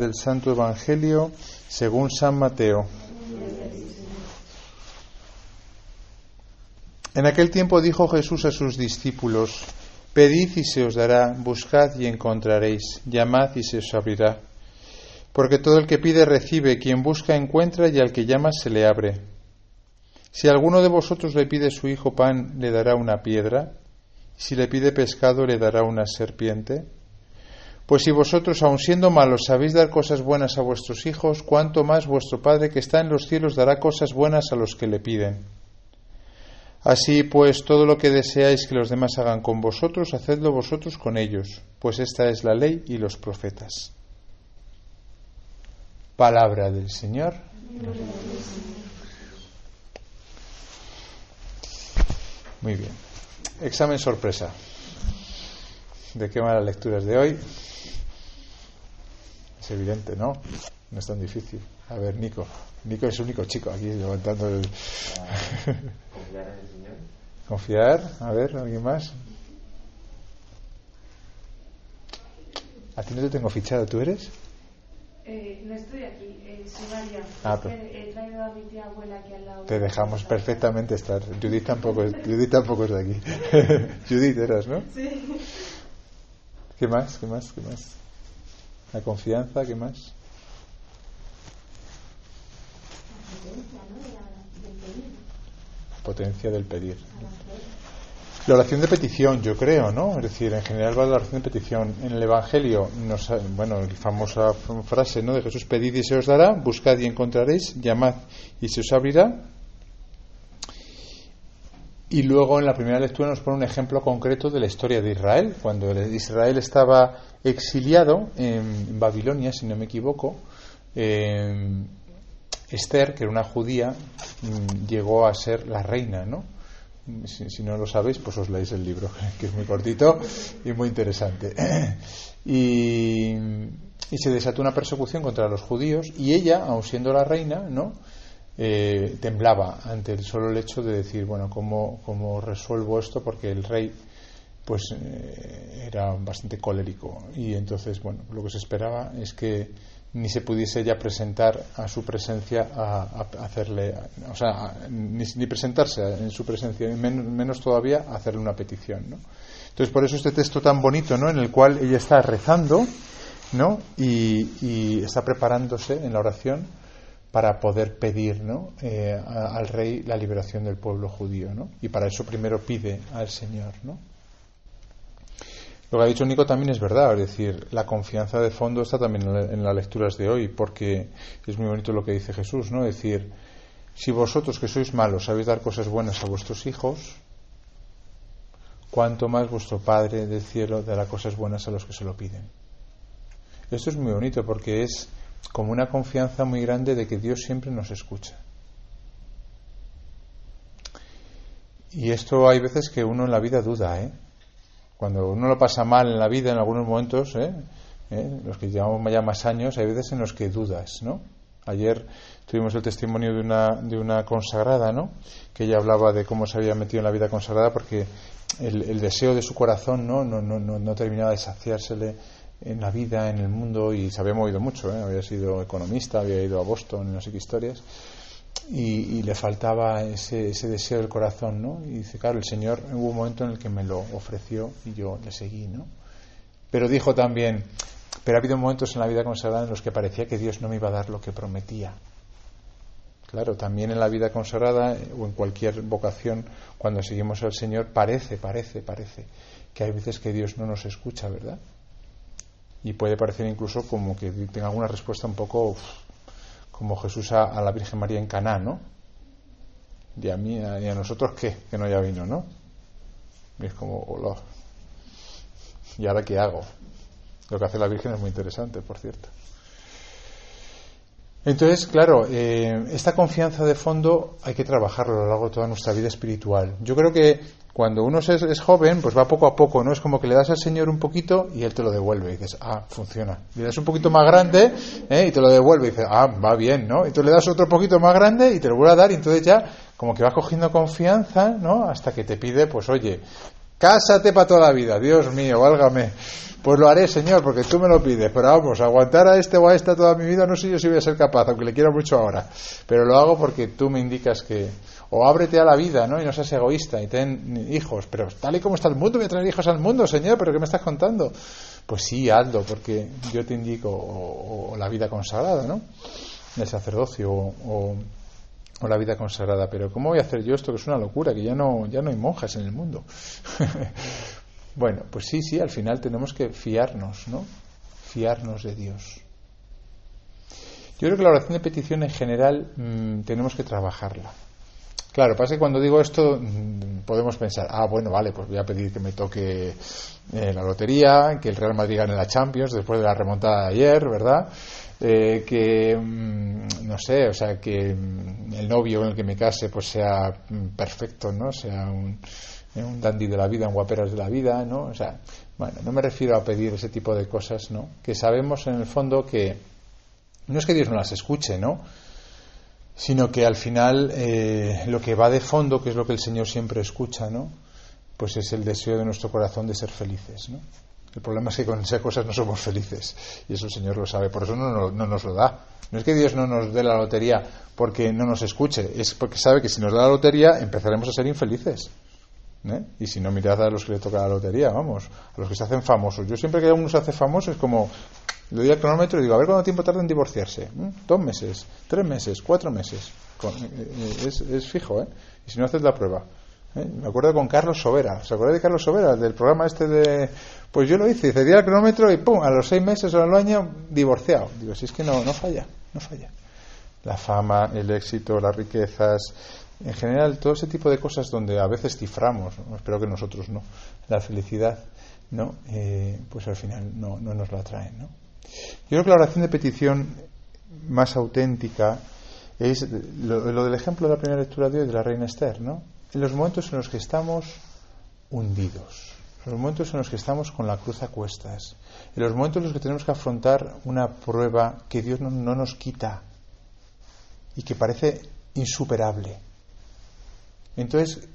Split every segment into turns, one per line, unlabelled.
del Santo Evangelio según San Mateo. En aquel tiempo dijo Jesús a sus discípulos, Pedid y se os dará, buscad y encontraréis, llamad y se os abrirá. Porque todo el que pide recibe, quien busca encuentra y al que llama se le abre. Si alguno de vosotros le pide su hijo pan, le dará una piedra, si le pide pescado, le dará una serpiente. Pues si vosotros, aun siendo malos, sabéis dar cosas buenas a vuestros hijos, cuánto más vuestro Padre que está en los cielos dará cosas buenas a los que le piden. Así pues, todo lo que deseáis que los demás hagan con vosotros, hacedlo vosotros con ellos, pues esta es la ley y los profetas. Palabra del Señor. Muy bien. Examen sorpresa. ¿De qué van las lecturas de hoy? Es evidente, ¿no? No es tan difícil. A ver, Nico. Nico es el único chico aquí levantando el.
Confiar en el Señor.
Confiar. A ver, ¿alguien más? A ti no te tengo fichado, ¿tú eres?
Eh, no estoy aquí, eh, soy María.
Ah,
Es que
pero-
He traído a mi tía abuela aquí al lado.
Te dejamos perfectamente estar. Judith tampoco es, Judith tampoco es de aquí. Judith eras, ¿no?
Sí.
¿Qué más? ¿Qué más? ¿Qué más? La confianza, ¿qué más? Potencia del pedir. La oración de petición, yo creo, ¿no? Es decir, en general va la oración de petición. En el Evangelio, nos, bueno, la famosa frase, ¿no? De Jesús, pedid y se os dará, buscad y encontraréis, llamad y se os abrirá. Y luego en la primera lectura nos pone un ejemplo concreto de la historia de Israel. Cuando Israel estaba exiliado en Babilonia, si no me equivoco, eh, Esther, que era una judía, mm, llegó a ser la reina, ¿no? Si, no lo sabéis, pues os leéis el libro, que es muy cortito y muy interesante. Y, y se desató una persecución contra los judíos y ella, aun siendo la reina, ¿no? Eh, temblaba ante el solo hecho de decir, bueno, ¿cómo, cómo resuelvo esto? Porque el rey pues eh, era bastante colérico y entonces, bueno, lo que se esperaba es que ni se pudiese ya presentar a su presencia a, hacerle, o sea, ni, ni presentarse en su presencia, menos todavía hacerle una petición, ¿no? Entonces, por eso este texto tan bonito, ¿no? En el cual ella está rezando, ¿no? Y está preparándose en la oración para poder pedir ¿no? Eh, al rey la liberación del pueblo judío. ¿no? Y para eso primero pide al Señor. ¿no? Lo que ha dicho Nico también es verdad, es decir, la confianza de fondo está también en, la- en las lecturas de hoy, porque es muy bonito lo que dice Jesús, ¿no? Es decir, si vosotros que sois malos sabéis dar cosas buenas a vuestros hijos, cuánto más vuestro Padre del cielo dará cosas buenas a los que se lo piden. Esto es muy bonito porque es como una confianza muy grande de que Dios siempre nos escucha. Y esto hay veces que uno en la vida duda, ¿eh? Cuando uno lo pasa mal en la vida, en algunos momentos, ¿eh? ¿Eh? los que llevamos ya más años, hay veces en los que dudas, ¿no? Ayer tuvimos el testimonio de una, de una consagrada, ¿no? Que ella hablaba de cómo se había metido en la vida consagrada porque el, el deseo de su corazón, ¿no? No, no, no, no terminaba de saciársele en la vida, en el mundo, y se había movido mucho, ¿eh? Había sido economista, había ido a Boston y no sé qué historias y, le faltaba ese, ese deseo del corazón, ¿no? Y dice, claro, el Señor hubo un momento en el que me lo ofreció y yo le seguí, ¿no? Pero dijo también, pero ha habido momentos en la vida consagrada en los que parecía que Dios no me iba a dar lo que prometía. Claro, también en la vida consagrada eh, o en cualquier vocación, cuando seguimos al Señor, parece, parece, parece que hay veces que Dios no nos escucha, ¿verdad? Y puede parecer incluso como que tenga alguna respuesta un poco como Jesús a, a la Virgen María en Caná, ¿no? Y a mí y a nosotros qué, que no ya vino, ¿no? Y es como, hola. ¿Y ahora qué hago? Lo que hace la Virgen es muy interesante, por cierto. Entonces, claro, eh, esta confianza de fondo hay que trabajarlo a lo largo de toda nuestra vida espiritual. Yo creo que cuando uno es, es joven, pues va poco a poco, ¿no? Es como que le das al Señor un poquito y Él te lo devuelve. Y dices, ah, funciona. Le das un poquito más grande ¿eh? y te lo devuelve. Y dices, ah, va bien, ¿no? Y tú le das otro poquito más grande y te lo vuelve a dar y entonces ya como que vas cogiendo confianza, ¿no? Hasta que te pide, pues oye, Cásate para toda la vida, Dios mío, válgame. Pues lo haré, Señor, porque tú me lo pides. Pero vamos, aguantar a este o a esta toda mi vida, no sé yo si voy a ser capaz, aunque le quiero mucho ahora. Pero lo hago porque tú me indicas que. O ábrete a la vida, ¿no? Y no seas egoísta y ten hijos. Pero tal y como está el mundo, voy a traer hijos al mundo, Señor, ¿pero qué me estás contando? Pues sí, hazlo, porque yo te indico, o, la vida consagrada, ¿no? El sacerdocio, o, o la vida consagrada. Pero ¿cómo voy a hacer yo esto que es una locura? Que ya no, ya no hay monjas en el mundo. bueno, pues sí, sí, al final tenemos que fiarnos, ¿no? Fiarnos de Dios. Yo creo que la oración de petición en general mm, tenemos que trabajarla. Claro, pasa que cuando digo esto mm, podemos pensar, ah, bueno, vale, pues voy a pedir que me toque eh, la lotería, que el Real Madrid gane la Champions después de la remontada de ayer, ¿verdad? Eh, que mm, no sé, o sea, que mm, el novio con el que me case pues sea mm, perfecto, ¿no? Sea un, un dandy de la vida, un guaperas de la vida, ¿no? O sea, bueno, no me refiero a pedir ese tipo de cosas, ¿no? Que sabemos en el fondo que no es que Dios no las escuche, ¿no? Sino que al final eh, lo que va de fondo, que es lo que el Señor siempre escucha, ¿no? Pues es el deseo de nuestro corazón de ser felices, ¿no? El problema es que con esas cosas no somos felices y eso el Señor lo sabe, por eso no, nos lo da. No es que Dios no nos dé la lotería porque no nos escuche, es porque sabe que si nos da la lotería empezaremos a ser infelices. ¿eh? Y si no, mirad a los que le toca la lotería, vamos, a los que se hacen famosos. Yo siempre que uno se hace famoso es como, le doy al cronómetro y digo, a ver cuánto tiempo tarda en divorciarse. ¿eh? Dos meses, tres meses, cuatro meses. Eh, es, es fijo, ¿eh? Y si no haces la prueba. ¿Eh? Me acuerdo con Carlos Sobera. ¿Se acuerda de Carlos Sobera? Del programa este de. Pues yo lo hice, cedí el cronómetro y ¡pum! A los seis meses o al año, divorciado. Digo, si es que no, no falla, no falla. La fama, el éxito, las riquezas, en general, todo ese tipo de cosas donde a veces ciframos, espero que nosotros no, la felicidad, ¿no? Eh, pues al final no, no nos la traen, ¿no? Yo creo que la oración de petición más auténtica es lo del ejemplo de la primera lectura de hoy de la reina Esther, ¿no? En los momentos en los que estamos hundidos, en los momentos en los que estamos con la cruz a cuestas, en los momentos en los que tenemos que afrontar una prueba que Dios no, nos quita y que parece insuperable. Entonces,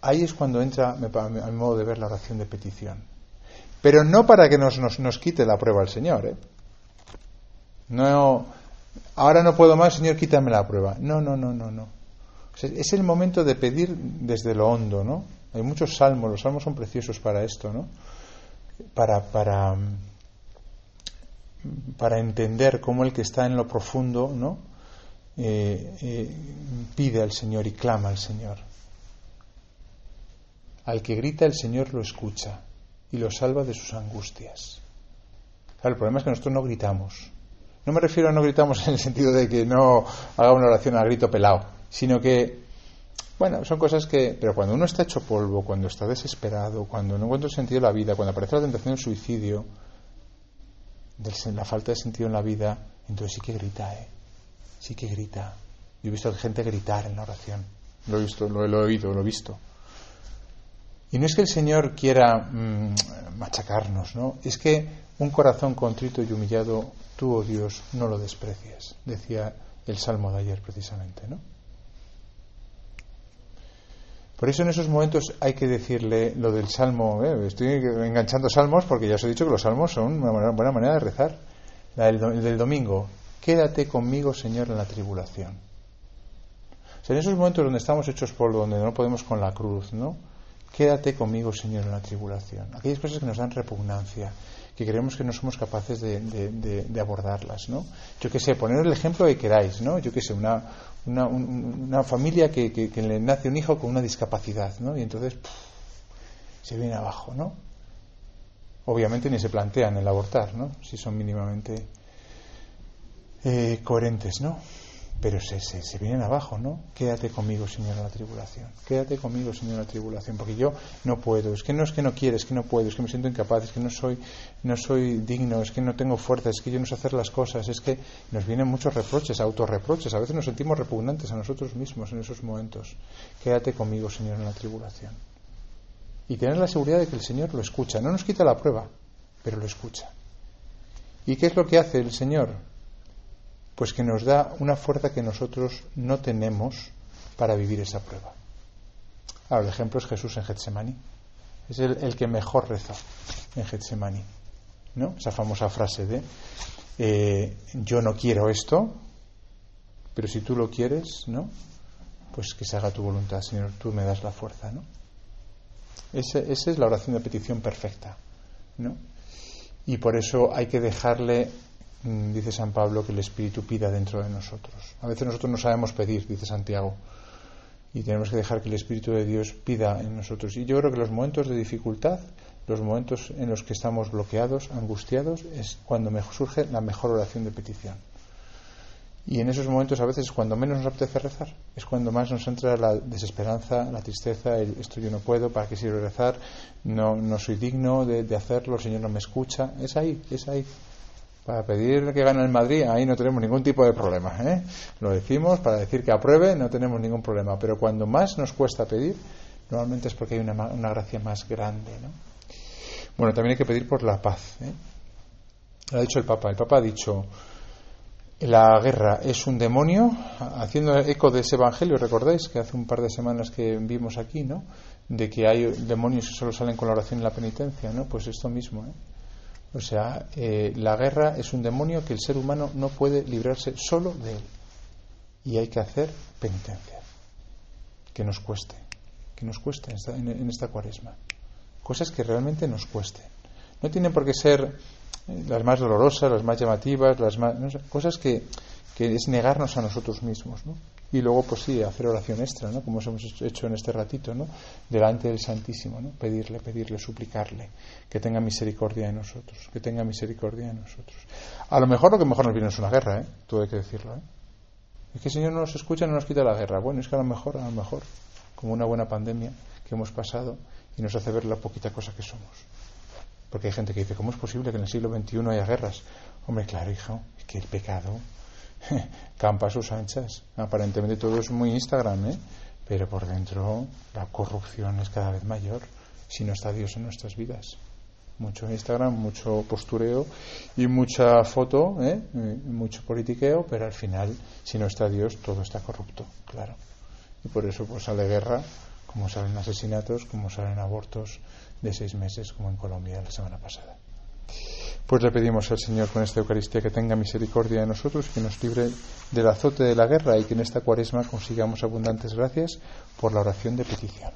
ahí es cuando entra, a mi modo de ver, la oración de petición. Pero no para que nos, nos, nos quite la prueba el Señor. ¿eh? No, ahora no puedo más, Señor, quítame la prueba. No, no, no, no, no es el momento de pedir desde lo hondo, ¿no? Hay muchos salmos, los salmos son preciosos para esto, ¿no? Para, para, para entender cómo el que está en lo profundo, ¿no? Eh, eh, pide al Señor y clama al Señor. Al que grita el Señor lo escucha y lo salva de sus angustias. el problema es que nosotros no gritamos. No me refiero a no gritamos en el sentido de que no haga una oración a grito pelado sino que, bueno, son cosas que, pero cuando uno está hecho polvo, cuando está desesperado, cuando no encuentra sentido en la vida, cuando aparece la tentación del suicidio, de la falta de sentido en la vida, entonces sí que grita, ¿eh? Sí que grita. Yo he visto a gente gritar en la oración. Lo he visto, lo, he oído, lo he visto. Y no es que el Señor quiera mm, machacarnos, ¿no? Es que un corazón contrito y humillado, tú, oh Dios, no lo desprecias, decía el Salmo de ayer precisamente, ¿no? Por eso en esos momentos hay que decirle lo del salmo. ¿eh? Estoy enganchando salmos porque ya os he dicho que los salmos son una buena manera de rezar. el del domingo. Quédate conmigo, Señor, en la tribulación. En esos momentos donde estamos hechos por donde no podemos con la cruz, ¿no? Quédate conmigo, Señor, en la tribulación. Aquellas cosas que nos dan repugnancia, que creemos que no somos capaces de, abordarlas, ¿no? Yo qué sé, poner el ejemplo que queráis, ¿no? Yo qué sé, una, una, una familia que, que, le nace un hijo con una discapacidad, ¿no? Y entonces se viene abajo, ¿no? Obviamente ni se plantean el abortar, ¿no? Si son mínimamente eh, coherentes, ¿no? Pero se, se, se, vienen abajo, ¿no? Quédate conmigo, Señor, en la tribulación. Quédate conmigo, Señor, en la tribulación, porque yo no puedo. Es que no es que no quieres, es que no puedo, es que me siento incapaz, es que no soy, no soy digno, es que no tengo fuerza, es que yo no sé hacer las cosas, es que nos vienen muchos reproches, autorreproches. A veces nos sentimos repugnantes a nosotros mismos en esos momentos. Quédate conmigo, Señor, en la tribulación. Y tener la seguridad de que el Señor lo escucha. No nos quita la prueba, pero lo escucha. ¿Y qué es lo que hace el Señor? Pues que nos da una fuerza que nosotros no tenemos para vivir esa prueba. Ahora, el ejemplo es Jesús en Getsemaní. Es el, el que mejor rezó en Getsemani. ¿no? Esa famosa frase de eh, yo no quiero esto, pero si tú lo quieres, ¿no? Pues que se haga tu voluntad, Señor, tú me das la fuerza, ¿no? esa es la oración de petición perfecta, ¿no? Y por eso hay que dejarle, dice San Pablo, que el Espíritu pida dentro de nosotros. A veces nosotros no sabemos pedir, dice Santiago, y tenemos que dejar que el Espíritu de Dios pida en nosotros. Y yo creo que los momentos de dificultad, los momentos en los que estamos bloqueados, angustiados, es cuando me surge la mejor oración de petición. Y en esos momentos a veces es cuando menos nos apetece rezar, es cuando más nos entra la desesperanza, la tristeza, el, esto yo no puedo, ¿para qué sirve rezar? No, no soy digno de, de hacerlo, el Señor no me escucha. Es ahí, es ahí. Para pedir que gane el Madrid, ahí no tenemos ningún tipo de problema. ¿eh? Lo decimos para decir que apruebe, no tenemos ningún problema. Pero cuando más nos cuesta pedir, normalmente es porque hay una, una gracia más grande. ¿no? Bueno, también hay que pedir por la paz. ¿eh? Lo ha dicho el Papa. El Papa ha dicho, la guerra es un demonio, haciendo eco de ese evangelio, recordáis que hace un par de semanas que vimos aquí, ¿no? De que hay demonios que solo salen con la oración y la penitencia, ¿no? Pues esto mismo, ¿eh? O sea, eh, la guerra es un demonio que el ser humano no puede librarse solo de él. Y hay que hacer penitencia. Que nos cueste. Que nos cueste en esta, en, esta cuaresma. Cosas que realmente nos cuesten. No tienen por qué ser eh, las más dolorosas, las más llamativas, las más, cosas que, que, es negarnos a nosotros mismos. ¿no? Y luego, pues sí, hacer oración extra, ¿no? como hemos hecho en este ratito, ¿no? delante del Santísimo, ¿no? pedirle, pedirle, suplicarle que tenga misericordia de nosotros, que tenga misericordia de nosotros. A lo mejor lo que mejor nos viene es una guerra, ¿eh? todo hay que decirlo. ¿eh? Es que el Señor no nos escucha, no nos quita la guerra. Bueno, es que a lo mejor, a lo mejor, como una buena pandemia que hemos pasado y nos hace ver la poquita cosa que somos. Porque hay gente que dice, ¿cómo es posible que en el siglo XXI haya guerras? Hombre, claro, hijo, es que el pecado campa a sus anchas. Aparentemente todo es muy Instagram, ¿eh? pero por dentro la corrupción es cada vez mayor si no está Dios en nuestras vidas. Mucho Instagram, mucho postureo y mucha foto, ¿eh? mucho politiqueo, pero al final, si no está Dios, todo está corrupto, claro. Y por eso pues sale guerra, como salen asesinatos, como salen abortos de seis meses, como en Colombia la semana pasada. Pues le pedimos al Señor con esta Eucaristía que tenga misericordia de nosotros, que nos libre del azote de la guerra y que en esta cuaresma consigamos abundantes gracias por la oración de petición.